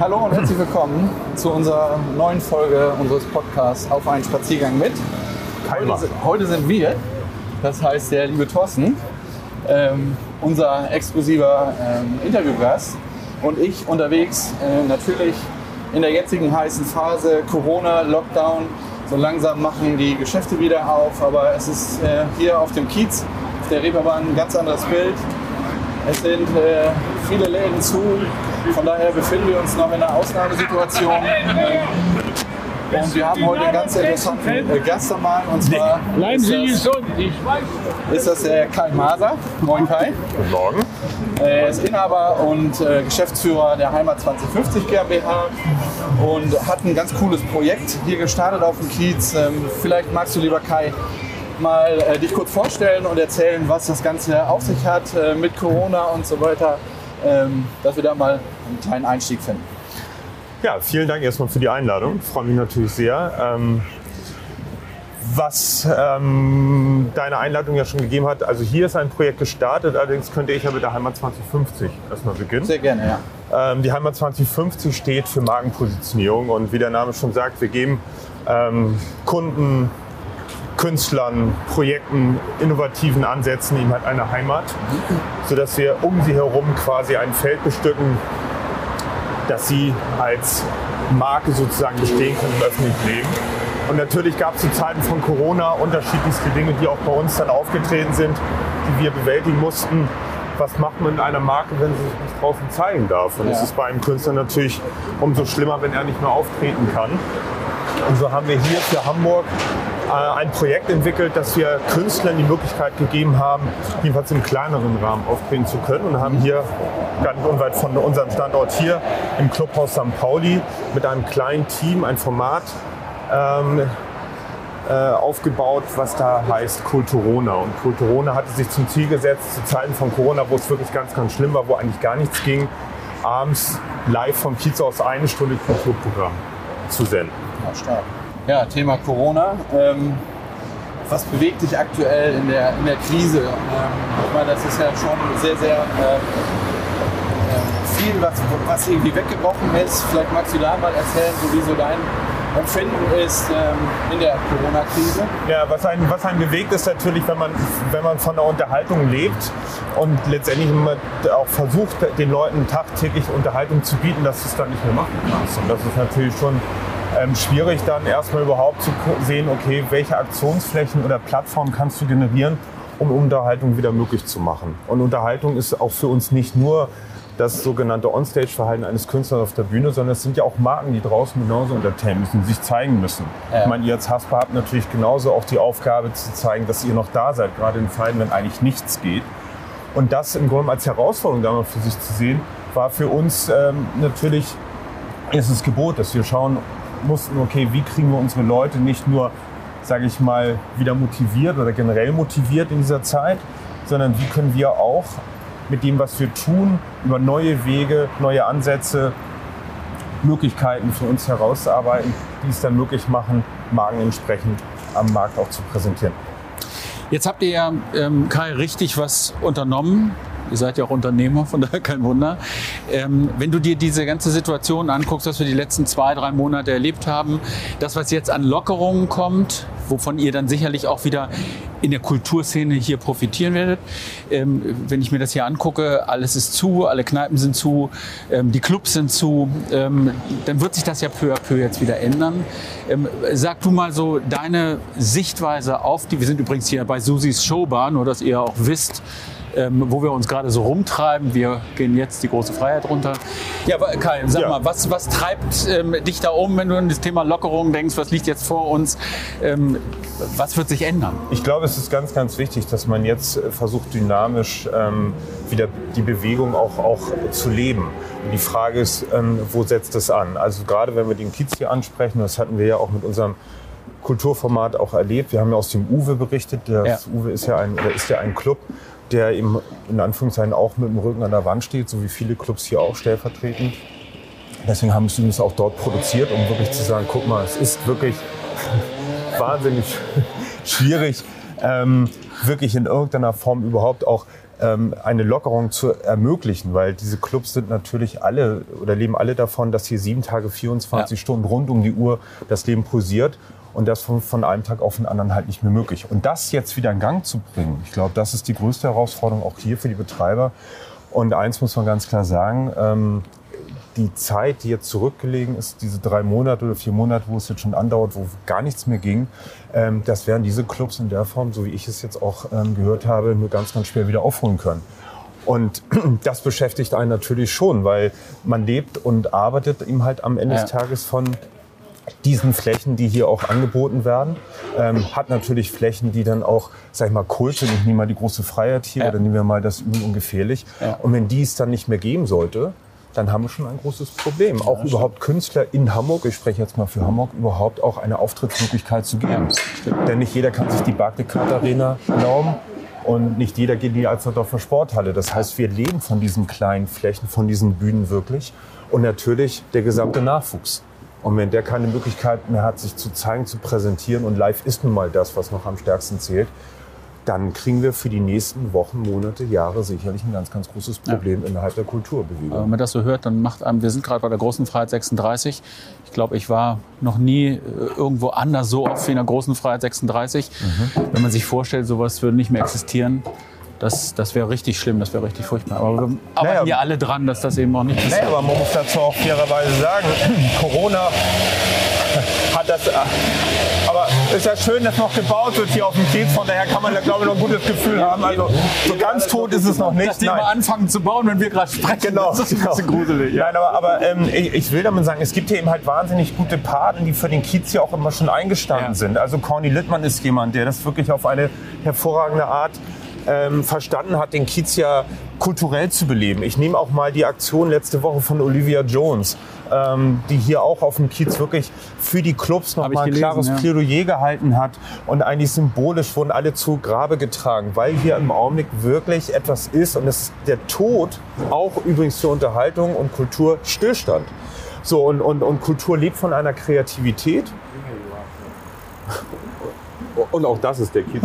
hallo und herzlich willkommen zu unserer neuen Folge unseres Podcasts Auf einen Spaziergang mit. Heute, sind- heute sind wir, das heißt der liebe Thorsten, ähm, unser exklusiver ähm, Interviewgast und ich unterwegs äh, natürlich in der jetzigen heißen Phase Corona, Lockdown. So langsam machen die Geschäfte wieder auf, aber es ist äh, hier auf dem Kiez, auf der Reeperbahn ein ganz anderes Bild. Es sind äh, viele Läden zu, von daher befinden wir uns noch in einer Ausnahmesituation. Und wir haben heute einen ganz interessanten äh, Gast am Mann, und zwar Bleiben Sie ist, gesund, ich weiß. das, ist das der Kai Maser. Moin Kai. Guten Morgen. Er ist Inhaber und äh, Geschäftsführer der Heimat 2050 GmbH und hat ein ganz cooles Projekt hier gestartet auf dem Kiez. Ähm, vielleicht magst du, lieber Kai, mal äh, dich kurz vorstellen und erzählen, was das Ganze auf sich hat äh, mit Corona und so weiter, dass wir da mal einen kleinen Einstieg finden. Ja, vielen Dank erstmal für die Einladung. Ich freue mich natürlich sehr. Ähm, was ähm, deine Einladung ja schon gegeben hat, also hier ist ein Projekt gestartet, allerdings könnte ich ja mit der Heimat 2050 erstmal beginnen. Sehr gerne, ja. Ähm, die Heimat 2050 steht für Markenpositionierung und wie der Name schon sagt, wir geben ähm, Kunden, Künstlern, Projekten, innovativen Ansätzen eben halt eine Heimat, sodass wir um sie herum quasi ein Feld bestücken, dass sie als Marke sozusagen bestehen können im öffentlichen Leben. Und natürlich gab es zu Zeiten von Corona unterschiedlichste Dinge, die auch bei uns dann aufgetreten sind, die wir bewältigen mussten. Was macht man in einer Marke, wenn sie sich nicht draußen zeigen darf? Und es Ja. ist bei einem Künstler natürlich umso schlimmer, wenn er nicht mehr auftreten kann. Und so haben wir hier für Hamburg ein Projekt entwickelt, dass wir Künstlern die Möglichkeit gegeben haben, jedenfalls im kleineren Rahmen auftreten zu können und haben hier ganz unweit von unserem Standort hier im Clubhaus St. Pauli mit einem kleinen Team ein Format ähm, äh, aufgebaut, was da heißt Kulturona. Und Kulturona hatte sich zum Ziel gesetzt, zu Zeiten von Corona, wo es wirklich ganz, ganz schlimm war, wo eigentlich gar nichts ging, abends live vom Kiez aus eine Stunde Kulturprogramm zu senden. Ja, stark. Ja, Thema Corona. Ähm, was bewegt dich aktuell in der, in der Krise? Ähm, ich meine, das ist ja schon sehr, sehr ähm, viel, was, was irgendwie weggebrochen ist. Vielleicht magst du da mal erzählen, so wie so dein Empfinden ist ähm, in der Corona-Krise. Ja, was einen, was einen bewegt, ist natürlich, wenn man, wenn man von der Unterhaltung lebt und letztendlich immer auch versucht, den Leuten tagtäglich Unterhaltung zu bieten, dass du es dann nicht mehr machen kannst. Und das ist natürlich schon ähm, schwierig, dann erstmal überhaupt zu sehen, okay, welche Aktionsflächen oder Plattformen kannst du generieren, um Unterhaltung wieder möglich zu machen. Und Unterhaltung ist auch für uns nicht nur das sogenannte Onstage-Verhalten eines Künstlers auf der Bühne, sondern es sind ja auch Marken, die draußen genauso entertainen müssen, sich zeigen müssen. Ja. Ich meine, ihr als Haspa habt natürlich genauso auch die Aufgabe zu zeigen, dass ihr noch da seid, gerade in Zeiten, wenn eigentlich nichts geht. Und das im Grunde als Herausforderung damals für sich zu sehen, war für uns ähm, natürlich erstes Gebot, dass wir schauen mussten, okay, wie kriegen wir unsere Leute nicht nur, sage ich mal, wieder motiviert oder generell motiviert in dieser Zeit, sondern wie können wir auch mit dem, was wir tun, über neue Wege, neue Ansätze, Möglichkeiten für uns herauszuarbeiten, die es dann möglich machen, Marken entsprechend am Markt auch zu präsentieren. Jetzt habt ihr ja, ähm, Kai, richtig was unternommen. Ihr seid ja auch Unternehmer, von daher kein Wunder. Ähm, wenn du dir diese ganze Situation anguckst, was wir die letzten zwei, drei Monate erlebt haben, das, was jetzt an Lockerungen kommt, wovon ihr dann sicherlich auch wieder in der Kulturszene hier profitieren werdet. Ähm, wenn ich mir das hier angucke, alles ist zu, alle Kneipen sind zu, ähm, die Clubs sind zu, ähm, dann wird sich das ja peu à peu jetzt wieder ändern. Ähm, sag du mal so deine Sichtweise auf die, wir sind übrigens hier bei Susis Showbar, nur dass ihr auch wisst, ähm, wo wir uns gerade so rumtreiben. Wir gehen jetzt die große Freiheit runter. Ja, Kai, sag Ja. mal, was, was treibt ähm, dich da um, wenn du an das Thema Lockerung denkst? Was liegt jetzt vor uns? Ähm, was wird sich ändern? Ich glaube, es ist ganz, ganz wichtig, dass man jetzt äh, versucht, dynamisch ähm, wieder die Bewegung auch, auch zu leben. Und die Frage ist, ähm, wo setzt es an? Also gerade wenn wir den Kiez hier ansprechen, das hatten wir ja auch mit unserem Kulturformat auch erlebt. Wir haben ja aus dem Uwe berichtet. Das Ja. Uwe ist ja, ein, ist ja ein Club, der eben in Anführungszeichen auch mit dem Rücken an der Wand steht, so wie viele Clubs hier auch stellvertretend. Deswegen haben wir es auch dort produziert, um wirklich zu sagen, guck mal, es ist wirklich wahnsinnig schwierig, ähm, wirklich in irgendeiner Form überhaupt auch ähm, eine Lockerung zu ermöglichen, weil diese Clubs sind natürlich alle oder leben alle davon, dass hier sieben Tage, 24 ja. Stunden rund um die Uhr das Leben pulsiert. Und das von, von einem Tag auf den anderen halt nicht mehr möglich. Und das jetzt wieder in Gang zu bringen, ich glaube, das ist die größte Herausforderung auch hier für die Betreiber. Und eins muss man ganz klar sagen, ähm, die Zeit, die jetzt zurückgelegen ist, diese drei Monate oder vier Monate, wo es jetzt schon andauert, wo gar nichts mehr ging, ähm, das werden diese Clubs in der Form, so wie ich es jetzt auch ähm, gehört habe, nur ganz, ganz schwer wieder aufholen können. Und das beschäftigt einen natürlich schon, weil man lebt und arbeitet eben halt am Ende ja. des Tages von diesen Flächen, die hier auch angeboten werden, ähm, hat natürlich Flächen, die dann auch, sag ich mal, Kult sind. Ich nehme mal die große Freiheit hier ja. oder nehmen wir mal das Üben ungefährlich. Ja. Und wenn die es dann nicht mehr geben sollte, dann haben wir schon ein großes Problem. Auch ja, überhaupt Künstler in Hamburg, ich spreche jetzt mal für Hamburg, überhaupt auch eine Auftrittsmöglichkeit zu geben. Denn nicht jeder kann sich die Barclaycard Arena erlauben und nicht jeder geht in die Alsterdorfer Sporthalle. Das heißt, wir leben von diesen kleinen Flächen, von diesen Bühnen wirklich und natürlich der gesamte Nachwuchs. Und wenn der keine Möglichkeit mehr hat, sich zu zeigen, zu präsentieren und live ist nun mal das, was noch am stärksten zählt, dann kriegen wir für die nächsten Wochen, Monate, Jahre sicherlich ein ganz, ganz großes Problem ja. innerhalb der Kulturbewegung. wenn man das so hört, dann macht einem, wir sind gerade bei der großen Freiheit 36. Ich glaube, ich war noch nie äh, irgendwo anders so oft wie in der großen Freiheit 36. Mhm. Wenn man sich vorstellt, sowas würde nicht mehr existieren, das, das wäre richtig schlimm, das wäre richtig furchtbar. Aber wir arbeiten naja, ja alle dran, dass das eben auch nicht passiert. Naja, aber man muss dazu auch fairerweise sagen, Corona hat das. Äh, aber ist ja schön, dass noch gebaut wird hier auf dem Kiez. Von daher kann man da, glaube ich, noch ein gutes Gefühl haben. Also so ganz tot ist es noch nicht. Dass die mal anfangen zu bauen, wenn wir gerade sprechen. Genau. Das ist genau. ein bisschen gruselig. Ja. Nein, aber, aber ähm, ich, ich, will damit sagen, es gibt hier eben halt wahnsinnig gute Paten, die für den Kiez hier auch immer schon eingestanden ja. sind. Also Corny Littmann ist jemand, der das wirklich auf eine hervorragende Art ähm, verstanden hat, den Kiez ja kulturell zu beleben. Ich nehme auch mal die Aktion letzte Woche von Olivia Jones, ähm, die hier auch auf dem Kiez wirklich für die Clubs nochmal ein klares ja. Plädoyer gehalten hat. Und eigentlich symbolisch wurden alle zu Grabe getragen, weil hier im Augenblick wirklich etwas ist und es der Tod auch übrigens für Unterhaltung und Kultur Stillstand. So, und, und, und Kultur lebt von einer Kreativität und auch das ist der Kiez.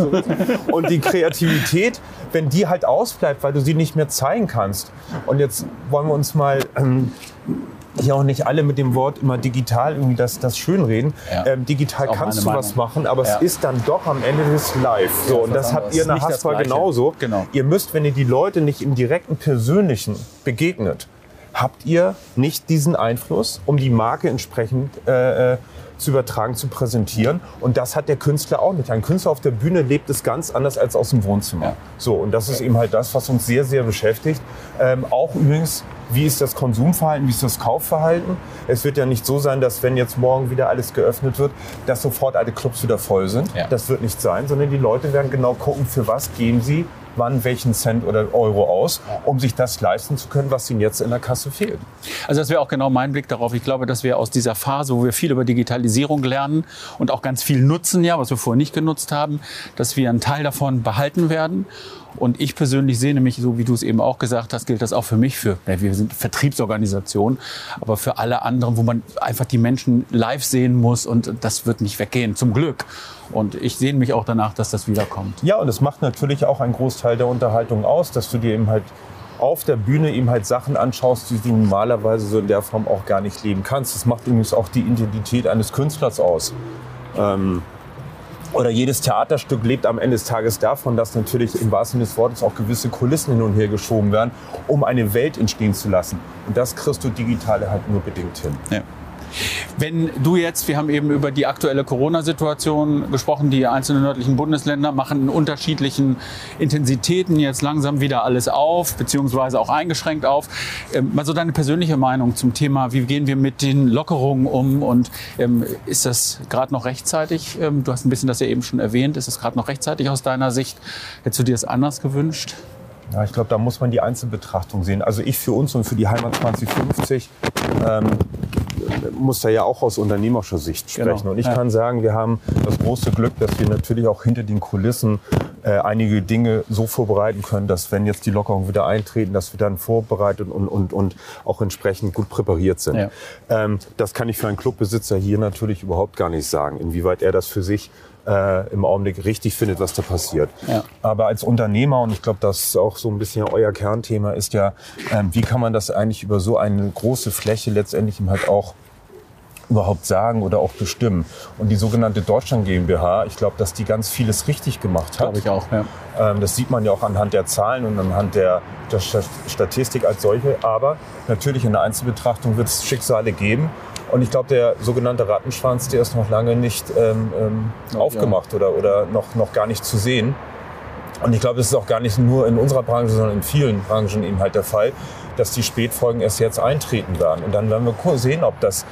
und die Kreativität, wenn die halt ausbleibt, weil du sie nicht mehr zeigen kannst. Und jetzt wollen wir uns mal ähm, hier auch nicht alle mit dem Wort immer digital irgendwie das, das schönreden. Ja. Ähm, digital kannst du Meinung. was machen, aber ja. es ist dann doch am Ende des live. So, ja, und das habt ihr in der genauso. Genau. Ihr müsst, wenn ihr die Leute nicht im direkten Persönlichen begegnet, habt ihr nicht diesen Einfluss, um die Marke entsprechend äh, äh zu übertragen, zu präsentieren. Und das hat der Künstler auch nicht. Ein Künstler auf der Bühne lebt es ganz anders als aus dem Wohnzimmer. Ja. So, und das ist eben halt das, was uns sehr, sehr beschäftigt. Ähm, auch übrigens, wie ist das Konsumverhalten, wie ist das Kaufverhalten? Es wird ja nicht so sein, dass wenn jetzt morgen wieder alles geöffnet wird, dass sofort alle Clubs wieder voll sind. Ja. Das wird nicht sein, sondern die Leute werden genau gucken, für was geben sie wann welchen Cent oder Euro aus, um sich das leisten zu können, was ihnen jetzt in der Kasse fehlt. Also das wäre auch genau mein Blick darauf. Ich glaube, dass wir aus dieser Phase, wo wir viel über Digitalisierung lernen und auch ganz viel nutzen, ja, was wir vorher nicht genutzt haben, dass wir einen Teil davon behalten werden und ich persönlich sehe nämlich, so wie du es eben auch gesagt hast, gilt das auch für mich, für, wir sind Vertriebsorganisation, aber für alle anderen, wo man einfach die Menschen live sehen muss und das wird nicht weggehen, zum Glück. Und ich sehne mich auch danach, dass das wiederkommt. Ja, und es macht natürlich auch einen Großteil der Unterhaltung aus, dass du dir eben halt auf der Bühne eben halt Sachen anschaust, die du normalerweise so in der Form auch gar nicht leben kannst. Das macht übrigens auch die Identität eines Künstlers aus. Ähm, oder jedes Theaterstück lebt am Ende des Tages davon, dass natürlich im wahrsten Sinne des Wortes auch gewisse Kulissen hin und her geschoben werden, um eine Welt entstehen zu lassen. Und das kriegst du digital halt nur bedingt hin. Ja. Wenn du jetzt, wir haben eben über die aktuelle Corona-Situation gesprochen, die einzelnen nördlichen Bundesländer machen in unterschiedlichen Intensitäten jetzt langsam wieder alles auf, beziehungsweise auch eingeschränkt auf. Ähm, mal so deine persönliche Meinung zum Thema, wie gehen wir mit den Lockerungen um und ähm, ist das gerade noch rechtzeitig? Ähm, du hast ein bisschen das ja eben schon erwähnt. Ist es gerade noch rechtzeitig aus deiner Sicht? Hättest du dir das anders gewünscht? Ja, ich glaube, da muss man die Einzelbetrachtung sehen. Also ich für uns und für die Heimat 2050 ähm, muss da ja auch aus unternehmerischer Sicht genau. sprechen. Genau. Und ich ja. kann sagen, wir haben das große Glück, dass wir natürlich auch hinter den Kulissen äh, einige Dinge so vorbereiten können, dass wenn jetzt die Lockerungen wieder eintreten, dass wir dann vorbereitet und, und, und auch entsprechend gut präpariert sind. Ja. Ähm, das kann ich für einen Clubbesitzer hier natürlich überhaupt gar nicht sagen, inwieweit er das für sich äh, im Augenblick richtig findet, was da passiert. Ja. Aber als Unternehmer, und ich glaube, das ist auch so ein bisschen euer Kernthema, ist ja, ähm, wie kann man das eigentlich über so eine große Fläche letztendlich halt auch überhaupt sagen oder auch bestimmen. Und die sogenannte Deutschland GmbH, ich glaube, dass die ganz vieles richtig gemacht hat. Glaube ich auch, ja. Ähm, das sieht man ja auch anhand der Zahlen und anhand der, der Statistik als solche. Aber natürlich in der Einzelbetrachtung wird es Schicksale geben. Und ich glaube, der sogenannte Rattenschwanz, der ist noch lange nicht ähm, ähm, Ja, aufgemacht oder, oder noch, noch gar nicht zu sehen. Und ich glaube, das ist auch gar nicht nur in unserer Branche, sondern in vielen Branchen eben halt der Fall, dass die Spätfolgen erst jetzt eintreten werden. Und dann werden wir sehen, ob das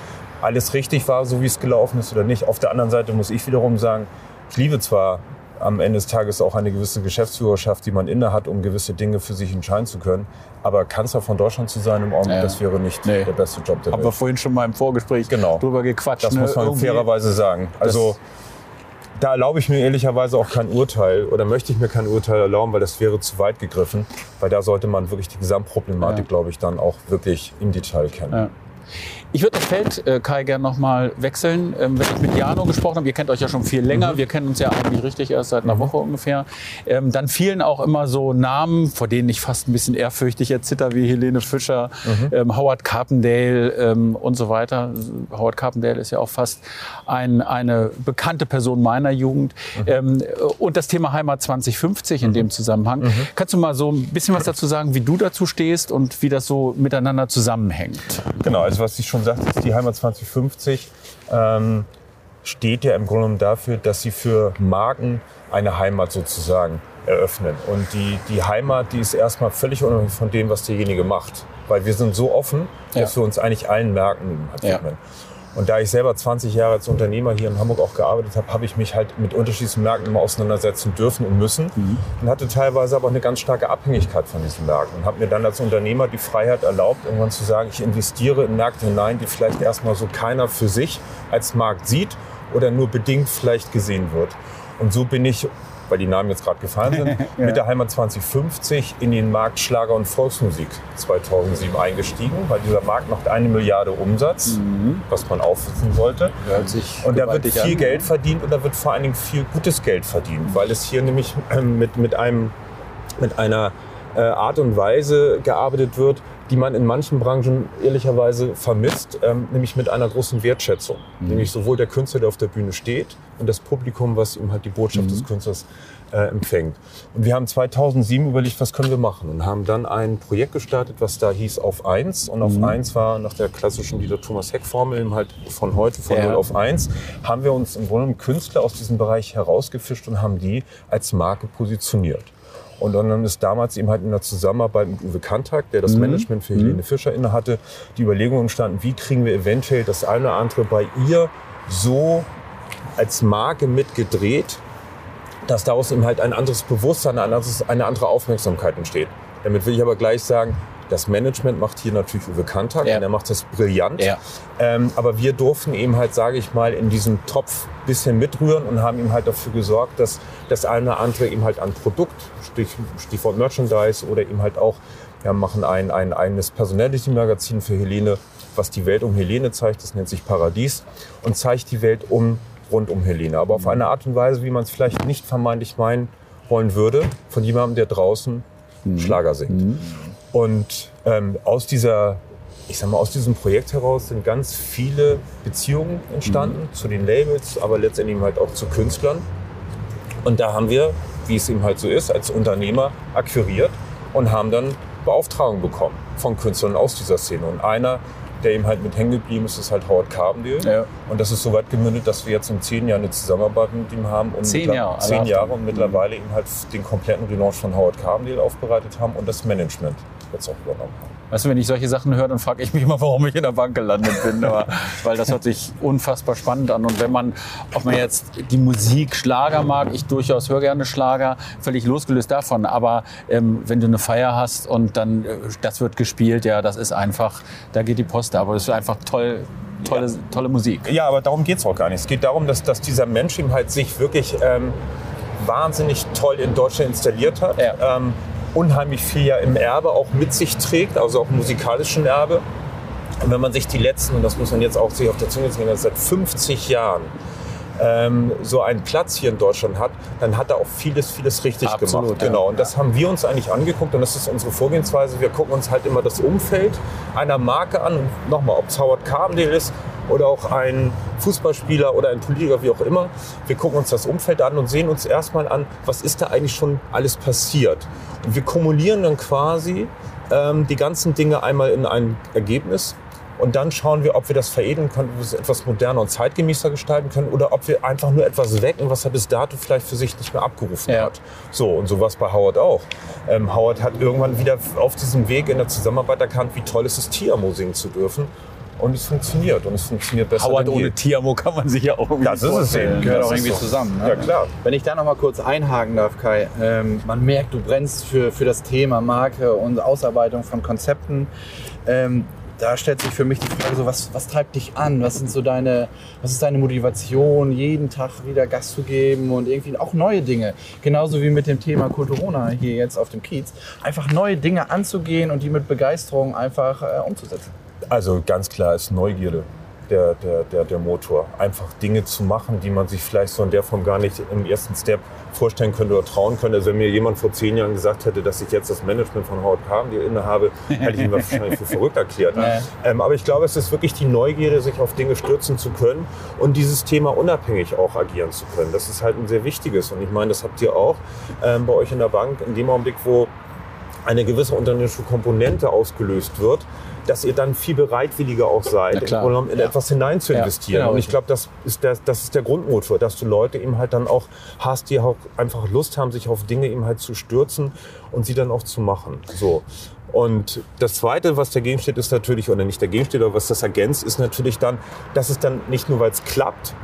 alles richtig war, so wie es gelaufen ist oder nicht. Auf der anderen Seite muss ich wiederum sagen, ich liebe zwar am Ende des Tages auch eine gewisse Geschäftsführerschaft, die man inne hat, um gewisse Dinge für sich entscheiden zu können. Aber Kanzler von Deutschland zu sein im Augenblick, Ja. das wäre nicht Nee. der beste Job der Haben wir vorhin schon mal im Vorgespräch Genau. drüber gequatscht. Das ne? muss man Irgendwie- fairerweise sagen. Also da erlaube ich mir ehrlicherweise auch kein Urteil oder möchte ich mir kein Urteil erlauben, weil das wäre zu weit gegriffen. Weil da sollte man wirklich die Gesamtproblematik, Ja. glaube ich, dann auch wirklich im Detail kennen. Ja. Ich würde das Feld, äh, Kai, gerne nochmal wechseln. Ähm, wenn ich mit Jano gesprochen habe, ihr kennt euch ja schon viel länger, Mhm. wir kennen uns ja eigentlich richtig erst seit einer Woche ungefähr, ähm, dann fielen auch immer so Namen, vor denen ich fast ein bisschen ehrfürchtig erzitter, wie Helene Fischer, Mhm. ähm, Howard Carpendale ähm, und so weiter. Howard Carpendale ist ja auch fast ein, eine bekannte Person meiner Jugend. Mhm. Ähm, und das Thema Heimat 2050 in dem Zusammenhang. Mhm. Kannst du mal so ein bisschen was dazu sagen, wie du dazu stehst und wie das so miteinander zusammenhängt? Genau, also was ich schon sagte, ist die Heimat 2050 ähm, steht ja im Grunde genommen dafür, dass sie für Marken eine Heimat sozusagen eröffnen. Und die, die Heimat, die ist erstmal völlig unabhängig von dem, was derjenige macht. Weil wir sind so offen, dass Ja. wir uns eigentlich allen Märkten halt Ja. Und da ich selber 20 Jahre als Unternehmer hier in Hamburg auch gearbeitet habe, habe ich mich halt mit unterschiedlichen Märkten immer auseinandersetzen dürfen und müssen. Und hatte teilweise aber auch eine ganz starke Abhängigkeit von diesen Märkten. Und habe mir dann als Unternehmer die Freiheit erlaubt, irgendwann zu sagen, ich investiere in Märkte hinein, die vielleicht erstmal so keiner für sich als Markt sieht oder nur bedingt vielleicht gesehen wird. Und so bin ich, weil die Namen jetzt gerade gefallen sind, mit der Heimat 2050 in den Markt Schlager und Volksmusik 2007 eingestiegen, weil dieser Markt macht eine Milliarde Umsatz, was man aufwissen sollte. Hört sich Und da wird viel an. Geld verdient und da wird vor allen Dingen viel gutes Geld verdient, weil es hier nämlich ähm, mit, mit, einem, mit einer äh, Art und Weise gearbeitet wird, die man in manchen Branchen ehrlicherweise vermisst, ähm, nämlich mit einer großen Wertschätzung. Nämlich sowohl der Künstler, der auf der Bühne steht, und das Publikum, was ihm halt die Botschaft des Künstlers äh, empfängt. Und wir haben 2007 überlegt, was können wir machen und haben dann ein Projekt gestartet, was da hieß Auf 1. Und auf 1 war nach der klassischen Dieter Thomas Heck Formel eben halt von heute von Ja. 0 auf 1, haben wir uns im Grunde Künstler aus diesem Bereich herausgefischt und haben die als Marke positioniert. Und dann ist damals eben halt in der Zusammenarbeit mit Uwe Kantak, der das Management für Helene Fischer innehatte, die Überlegung entstanden, wie kriegen wir eventuell das eine oder andere bei ihr so als Marke mitgedreht, dass daraus eben halt ein anderes Bewusstsein, eine andere Aufmerksamkeit entsteht. Damit will ich aber gleich sagen, das Management macht hier natürlich Uwe Kantak Ja. und er macht das brillant. Ja. Ähm, aber wir durften eben halt, sage ich mal, in diesem Topf bisschen mitrühren und haben ihm halt dafür gesorgt, dass das eine oder andere eben halt an Produkt, Stichwort Merchandise oder eben halt auch, wir machen ein, ein eigenes Personality-Magazin für Helene, was die Welt um Helene zeigt, das nennt sich Paradies und zeigt die Welt um, rund um Helene. Aber auf eine Art und Weise, wie man es vielleicht nicht vermeintlich meinen wollen würde, von jemandem, der draußen Schlager singt. Und ähm, aus dieser, ich sag mal, aus diesem Projekt heraus sind ganz viele Beziehungen entstanden zu den Labels, aber letztendlich halt auch zu Künstlern. Und da haben wir, wie es eben halt so ist, als Unternehmer akquiriert und haben dann Beauftragung bekommen von Künstlern aus dieser Szene. Und einer, der eben halt mit hängen geblieben ist, ist halt Howard Carbendale. Ja. Und das ist so weit gemündet, dass wir jetzt in zehn Jahren eine Zusammenarbeit mit ihm haben. Und Zehn Jahre, Zehn Jahre und mittlerweile eben halt den kompletten Relaunch von Howard Carbendale aufbereitet haben und das Management jetzt auch übernommen haben. Weißt du, wenn ich solche Sachen höre, dann frage ich mich immer, warum ich in der Bank gelandet bin. Aber, weil das hört sich unfassbar spannend an. Und wenn man, ob man jetzt die Musik Schlager mag, ich durchaus höre gerne Schlager, völlig losgelöst davon. Aber ähm, wenn du eine Feier hast und dann äh, das wird gespielt, ja, das ist einfach, da geht die Post. ab. Aber das ist einfach toll, tolle, tolle Musik. Ja, aber darum geht es auch gar nicht. Es geht darum, dass, dass dieser Mensch eben halt sich wirklich ähm, wahnsinnig toll in Deutschland installiert hat. Ja. Ähm, unheimlich viel ja im Erbe auch mit sich trägt, also auch im musikalischen Erbe. Und wenn man sich die letzten, und das muss man jetzt auch sich auf der Zunge ziehen, seit 50 Jahren ähm, so einen Platz hier in Deutschland hat, dann hat er auch vieles, vieles richtig Absolut, gemacht. ja. Genau. Und das haben wir uns eigentlich angeguckt und das ist unsere Vorgehensweise. Wir gucken uns halt immer das Umfeld einer Marke an. Nochmal, ob es Howard Carbondale ist oder auch ein Fußballspieler oder ein Politiker, wie auch immer. Wir gucken uns das Umfeld an und sehen uns erstmal an, was ist da eigentlich schon alles passiert. Und wir kumulieren dann quasi ähm, die ganzen Dinge einmal in ein Ergebnis. Und dann schauen wir, ob wir das veredeln können, ob wir es etwas moderner und zeitgemäßer gestalten können oder ob wir einfach nur etwas wecken, was er bis dato vielleicht für sich nicht mehr abgerufen Ja. hat. So, und so war es bei Howard auch. Ähm, Howard hat irgendwann wieder auf diesem Weg in der Zusammenarbeit erkannt, wie toll es ist, singen zu dürfen. Und es funktioniert. Und es funktioniert besser Howard ohne Tiamo kann man sich ja auch irgendwie Das ist es eben. Gehört auch irgendwie so. zusammen. Ne? Ja, klar. Wenn ich da noch mal kurz einhaken darf, Kai. Ähm, man merkt, du brennst für, für das Thema Marke und Ausarbeitung von Konzepten. Ähm, da stellt sich für mich die Frage so, was, was treibt dich an? Was sind so deine, was ist deine Motivation, jeden Tag wieder Gas zu geben und irgendwie auch neue Dinge? Genauso wie mit dem Thema Kulturona hier jetzt auf dem Kiez. Einfach neue Dinge anzugehen und die mit Begeisterung einfach äh, umzusetzen. Also ganz klar ist Neugierde der, der, der, der Motor. Einfach Dinge zu machen, die man sich vielleicht so in der Form gar nicht im ersten Step vorstellen könnte oder trauen könnte. Also wenn mir jemand vor zehn Jahren gesagt hätte, dass ich jetzt das Management von Howard Carbondale innehabe, hätte ich ihn wahrscheinlich für verrückt erklärt. Ja. Ähm, aber ich glaube, es ist wirklich die Neugierde, sich auf Dinge stürzen zu können und dieses Thema unabhängig auch agieren zu können. Das ist halt ein sehr wichtiges. Und ich meine, das habt ihr auch ähm, bei euch in der Bank in dem Augenblick, wo eine gewisse unternehmerische Komponente ausgelöst wird, dass ihr dann viel bereitwilliger auch seid. Grunde genommen in Ja. etwas hinein zu Ja, investieren. genau. Und ich glaube, das ist der, das ist der Grundmotor, dass du Leute eben halt dann auch hast, die auch einfach Lust haben, sich auf Dinge eben halt zu stürzen und sie dann auch zu machen. So. Und das Zweite, was dagegen steht, ist natürlich, oder nicht dagegen steht, aber was das ergänzt, ist natürlich dann, dass es dann nicht nur, weil es klappt,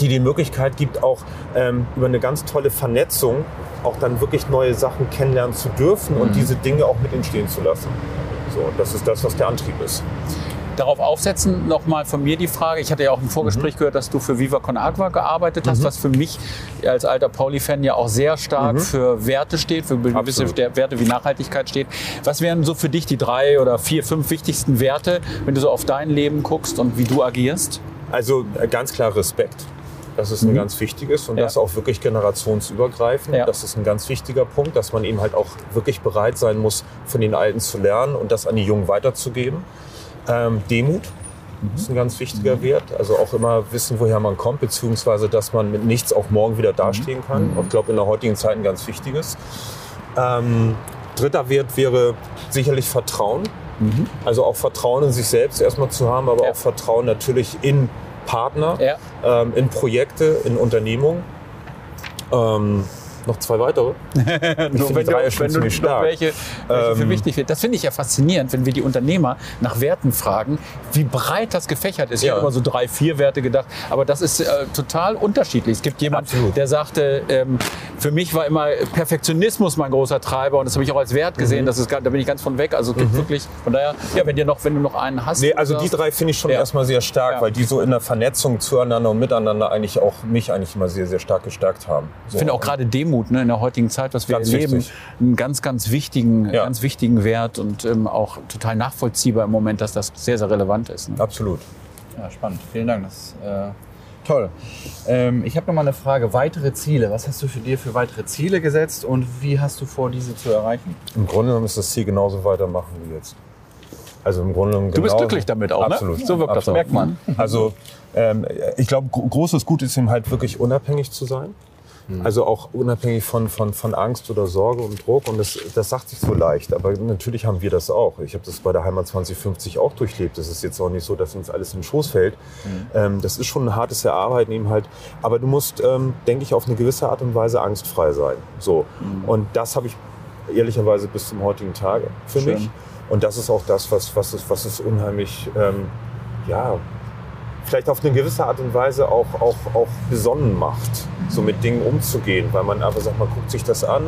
die die Möglichkeit gibt, auch ähm, über eine ganz tolle Vernetzung auch dann wirklich neue Sachen kennenlernen zu dürfen und diese Dinge auch mit entstehen zu lassen. So, und das ist das, was der Antrieb ist. Darauf aufsetzen nochmal von mir die Frage. Ich hatte ja auch im Vorgespräch Mhm. gehört, dass du für Viva Con Agua gearbeitet hast, was für mich als alter Pauli-Fan ja auch sehr stark für Werte steht, für gewisse Mhm. Absolut. Werte wie Nachhaltigkeit steht. Was wären so für dich die drei oder vier, fünf wichtigsten Werte, wenn du so auf dein Leben guckst und wie du agierst? Also äh, ganz klar Respekt. Das ist ein ganz wichtiges und Ja. das auch wirklich generationsübergreifend. Ja. Das ist ein ganz wichtiger Punkt, dass man eben halt auch wirklich bereit sein muss, von den Alten zu lernen und das an die Jungen weiterzugeben. Ähm, Demut ist ein ganz wichtiger Wert. Also auch immer wissen, woher man kommt, beziehungsweise dass man mit nichts auch morgen wieder dastehen kann. Ich glaube, in der heutigen Zeit ein ganz wichtiges. Ähm, dritter Wert wäre sicherlich Vertrauen. Also auch Vertrauen in sich selbst erstmal zu haben, aber Ja. auch Vertrauen natürlich in Partner, Ja. ähm, in Projekte, in Unternehmungen. Ähm, noch zwei weitere. Nur wenn die du, wenn du noch welche, welche für Ähm, wichtig wird. Das finde ich ja faszinierend, wenn wir die Unternehmer nach Werten fragen, wie breit das gefächert ist. Ich Ja. habe immer so drei, vier Werte gedacht, aber das ist äh, total unterschiedlich. Es gibt jemanden, Absolut. der sagte, ähm, für mich war immer Perfektionismus mein großer Treiber und das habe ich auch als Wert gesehen. Mhm. Das ist, da bin ich ganz von weg. Also es gibt wirklich, von daher, ja, wenn dir noch, wenn du noch einen hast. Nee, also die drei finde ich schon Ja. erstmal sehr stark, Ja. weil die so in der Vernetzung zueinander und miteinander eigentlich auch mich eigentlich immer sehr, sehr stark gestärkt haben. Ich finde auch gerade Demut ne, in der heutigen Zeit, was wir Ganz erleben, wichtig. einen ganz, ganz wichtigen, Ja. ganz wichtigen Wert und ähm, auch total nachvollziehbar im Moment, dass das sehr, sehr relevant ist. Ne? Absolut. Ja, spannend. Vielen Dank. Das äh, toll. Ähm, ich habe noch mal eine Frage. Weitere Ziele. Was hast du für dir für weitere Ziele gesetzt und wie hast du vor, diese zu erreichen? Im Grunde genommen ist das Ziel genauso weitermachen wie jetzt. Also im Grunde genommen Du bist glücklich damit auch, ne? Absolut. So wirkt das Absolut. auch. Merkt man. Also ähm, ich glaube, gro großes Gut ist eben halt wirklich unabhängig zu sein. Also auch unabhängig von, von, von Angst oder Sorge und Druck. Und das, das sagt sich so leicht. Aber natürlich haben wir das auch. Ich habe das bei der Heimat 2050 auch durchlebt. Es ist jetzt auch nicht so, dass uns alles in den Schoß fällt. Ähm, das ist schon ein hartes Erarbeiten eben halt. Aber du musst, ähm, denke ich, auf eine gewisse Art und Weise angstfrei sein. So. Und das habe ich ehrlicherweise bis zum heutigen Tage für Schön. mich. Und das ist auch das, was, was, es, was es unheimlich, ähm, ja, vielleicht auf eine gewisse Art und Weise auch, auch, auch besonnen macht, so mit Dingen umzugehen, weil man einfach sagt, man guckt sich das an,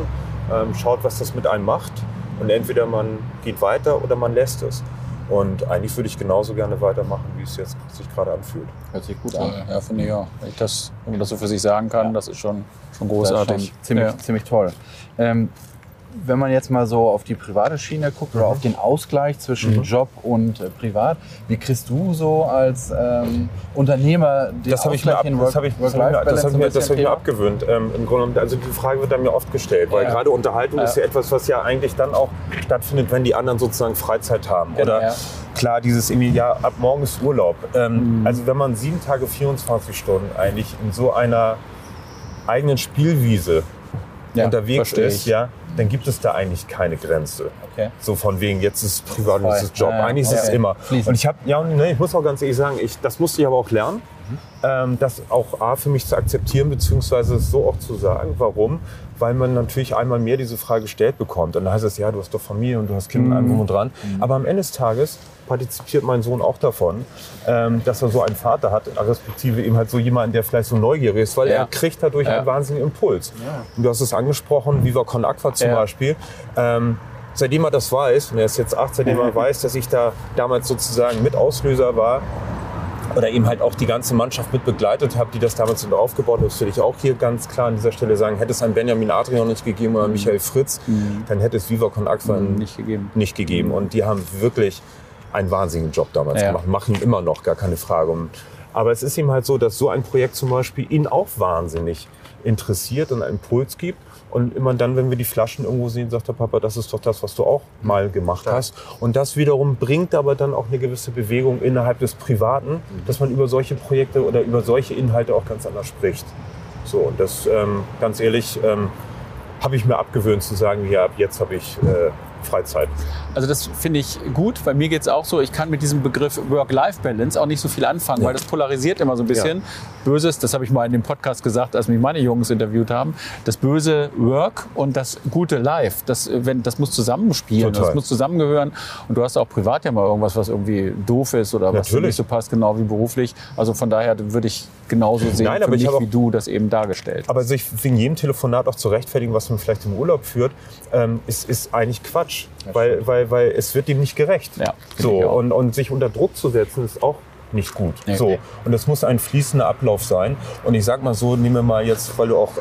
ähm, schaut, was das mit einem macht und entweder man geht weiter oder man lässt es. Und eigentlich würde ich genauso gerne weitermachen, wie es jetzt sich gerade anfühlt. Hört sich gut Ja, ja, finde ich auch. Wenn, ich das, wenn man das so für sich sagen kann, das ist schon, schon Das ist großartig. schon ziemlich, Ja. ziemlich toll. Ähm, wenn man jetzt mal so auf die private Schiene guckt oder auf den Ausgleich zwischen Job und äh, Privat, wie kriegst du so als ähm, Unternehmer den Das habe ich, mir ab- in das hab ich, das hab das hab ich, mir- das hab ich mir abgewöhnt. Ähm, Im Grunde, also die Frage wird dann mir oft gestellt, weil Ja. gerade Unterhaltung Ja. ist ja etwas, was ja eigentlich dann auch stattfindet, wenn die anderen sozusagen Freizeit haben. Genau, Oder ja. klar, dieses irgendwie, ja, ab morgen ist Urlaub. Ähm, Mhm. Also wenn man sieben Tage, 24 Stunden eigentlich in so einer eigenen Spielwiese Ja, unterwegs ist, ja, dann gibt es da eigentlich keine Grenze. Okay. So von wegen, jetzt ist es privat, jetzt ist Job. Eigentlich ist es immer. Fließend. Und ich habe, ja, nee, ich muss auch ganz ehrlich sagen, ich, das musste ich aber auch lernen, Mhm. ähm, das auch A für mich zu akzeptieren, beziehungsweise so auch zu sagen. Warum? Weil man natürlich einmal mehr diese Frage gestellt bekommt. Und dann heißt es, ja, du hast doch Familie und du hast Kinder und allem drum und dran. Mhm. Aber am Ende des Tages partizipiert mein Sohn auch davon, ähm, dass er so einen Vater hat, respektive eben halt so jemanden, der vielleicht so neugierig ist, weil Ja. er kriegt dadurch Ja. einen wahnsinnigen Impuls. Und du hast es angesprochen, Viva Con Aqua zum Ja. Beispiel. Ähm, seitdem er das weiß, und er ist jetzt acht, seitdem er weiß, dass ich da damals sozusagen mit Auslöser war, oder eben halt auch die ganze Mannschaft mit begleitet habe, die das damals mit aufgebaut hat, das will ich auch hier ganz klar an dieser Stelle sagen, hätte es einen Benjamin Adrian nicht gegeben oder einen Michael Fritz, dann hätte es Viva Con Aqua Nicht gegeben. nicht gegeben. Und die haben wirklich einen wahnsinnigen Job damals Ja. gemacht, machen immer noch, gar keine Frage. Aber es ist eben halt so, dass so ein Projekt zum Beispiel ihn auch wahnsinnig interessiert und einen Impuls gibt. Und immer dann, wenn wir die Flaschen irgendwo sehen, sagt der Papa, das ist doch das, was du auch mal gemacht hast. Und das wiederum bringt aber dann auch eine gewisse Bewegung innerhalb des Privaten, dass man über solche Projekte oder über solche Inhalte auch ganz anders spricht. So, und das, ähm, ganz ehrlich, ähm, habe ich mir abgewöhnt zu sagen, ja, ab jetzt habe ich äh, Freizeit. Also das finde ich gut, weil mir geht es auch so, ich kann mit diesem Begriff Work-Life-Balance auch nicht so viel anfangen, weil das polarisiert immer so ein bisschen. Böses, das habe ich mal in dem Podcast gesagt, als mich meine Jungs interviewt haben, das böse Work und das gute Life, das, wenn, das muss zusammenspielen, Total. das muss zusammengehören. Und du hast auch privat ja mal irgendwas, was irgendwie doof ist oder was Natürlich. nicht so passt, genau wie beruflich. Also von daher würde ich genauso sehen, Nein, aber ich mich, wie du das eben dargestellt Aber sich wegen jedem Telefonat auch zu rechtfertigen, was man vielleicht im Urlaub führt, ähm, ist, ist eigentlich Quatsch. weil, weil, weil es wird dem nicht gerecht. Ja, so, und, und sich unter Druck zu setzen, ist auch nicht gut. Nee. So. Und es muss ein fließender Ablauf sein. Und ich sag mal so, nehmen wir mal jetzt, weil du auch,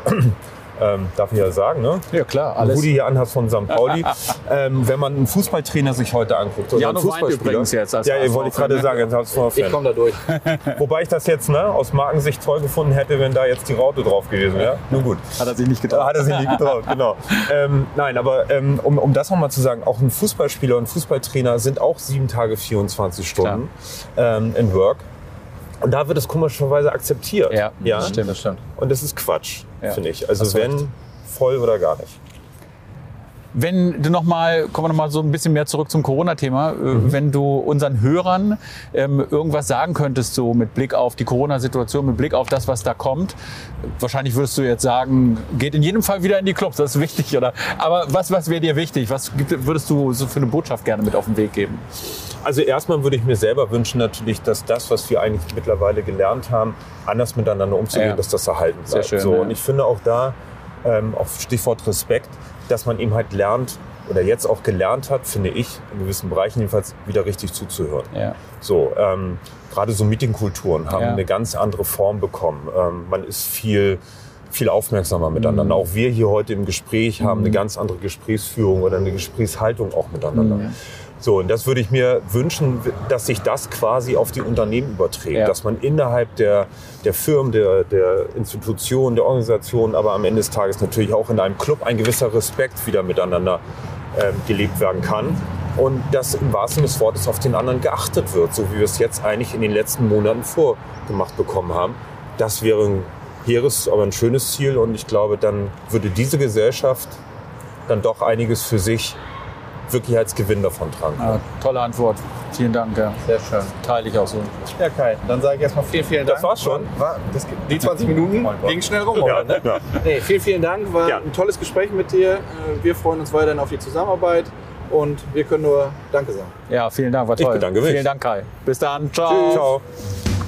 ähm, darf ich ja sagen, ne? Ja klar, alles. Rudi hier anhast von St. Pauli. ähm, wenn man einen Fußballtrainer sich heute anguckt, oder Jano einen Fußballspieler, übrigens jetzt als ja, HSV wollte ich gerade Fan, sagen, als. Ich komme da durch. Wobei ich das jetzt ne, aus Markensicht toll gefunden hätte, wenn da jetzt die Raute drauf gewesen wäre. Nun gut. Hat er sich nicht getraut. hat er sich nicht getraut, genau. Ähm, nein, aber ähm, um, um das nochmal zu sagen, auch ein Fußballspieler und Fußballtrainer sind auch sieben Tage 24 Stunden ähm, in Work. Und da wird es komischerweise akzeptiert. Ja, ja? das stimmt. Das stimmt. Und das ist Quatsch, Ja, finde ich. Also wenn voll oder gar nicht. Wenn du noch mal, kommen wir noch mal so ein bisschen mehr zurück zum Corona-Thema. Äh, Mhm. Wenn du unseren Hörern ähm, irgendwas sagen könntest, so mit Blick auf die Corona-Situation, mit Blick auf das, was da kommt, wahrscheinlich würdest du jetzt sagen, geht in jedem Fall wieder in die Clubs, das ist wichtig, oder? Aber was, was wäre dir wichtig? Was würdest du so für eine Botschaft gerne mit auf den Weg geben? Also erstmal würde ich mir selber wünschen natürlich, dass das, was wir eigentlich mittlerweile gelernt haben, anders miteinander umzugehen, Ja. dass das erhalten Sehr bleibt. schön, so, ja. Und ich finde auch da, ähm, auf Stichwort Respekt, dass man eben halt lernt oder jetzt auch gelernt hat, finde ich, in gewissen Bereichen jedenfalls wieder richtig zuzuhören. Ja. So, ähm, gerade so Meetingkulturen haben Ja. eine ganz andere Form bekommen. Ähm, man ist viel, viel aufmerksamer Mhm. miteinander. Auch wir hier heute im Gespräch haben eine ganz andere Gesprächsführung oder eine Gesprächshaltung auch miteinander. Mhm. So, und das würde ich mir wünschen, dass sich das quasi auf die Unternehmen überträgt. Ja. Dass man innerhalb der, der Firmen, der, der Institutionen, der Organisationen, aber am Ende des Tages natürlich auch in einem Club ein gewisser Respekt wieder miteinander ähm, gelebt werden kann. Und dass im wahrsten Sinne des Wortes auf den anderen geachtet wird, so wie wir es jetzt eigentlich in den letzten Monaten vorgemacht bekommen haben. Das wäre ein hehres, aber ein schönes Ziel. Und ich glaube, dann würde diese Gesellschaft dann doch einiges für sich wirklich als Gewinn davon tragen. Ja, tolle Antwort. Vielen Dank. Ja. Sehr schön. Teile ich auch so. Ja, Kai, dann sage ich erstmal vielen, vielen Dank. Das war's schon. War, das, die 20 Minuten ging schnell rum, Ja, oder? Ne? ja. Nee, vielen, vielen Dank. War Ja. ein tolles Gespräch mit dir. Äh, Wir freuen uns weiterhin auf die Zusammenarbeit und wir können nur Danke sagen. Ja, vielen Dank, war toll. bedanke mich. Vielen Dank, Kai. Bis dann. Ciao. Ciao.